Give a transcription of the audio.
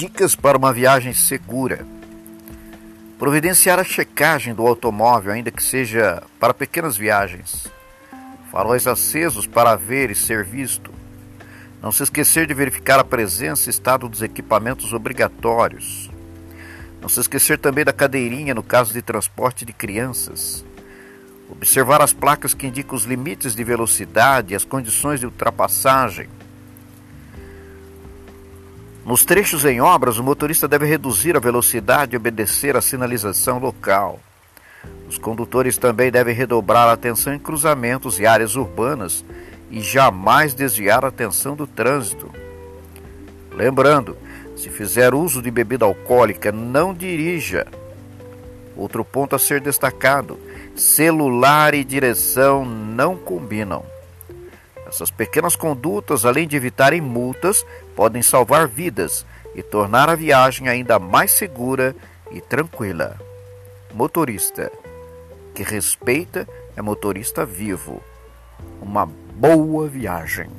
Dicas para uma viagem segura. Providenciar a checagem do automóvel, ainda que seja para pequenas viagens. Faróis acesos para ver e ser visto. Não se esquecer de verificar a presença e estado dos equipamentos obrigatórios. Não se esquecer também da cadeirinha no caso de transporte de crianças. Observar as placas que indicam os limites de velocidade e as condições de ultrapassagem nos trechos em obras, o motorista deve reduzir a velocidade e obedecer à sinalização local. Os condutores também devem redobrar a atenção em cruzamentos e áreas urbanas e jamais desviar a atenção do trânsito. Lembrando, se fizer uso de bebida alcoólica, não dirija. Outro ponto a ser destacado: celular e direção não combinam. Essas pequenas condutas, além de evitarem multas, podem salvar vidas e tornar a viagem ainda mais segura e tranquila. Motorista que respeita é motorista vivo. Uma boa viagem.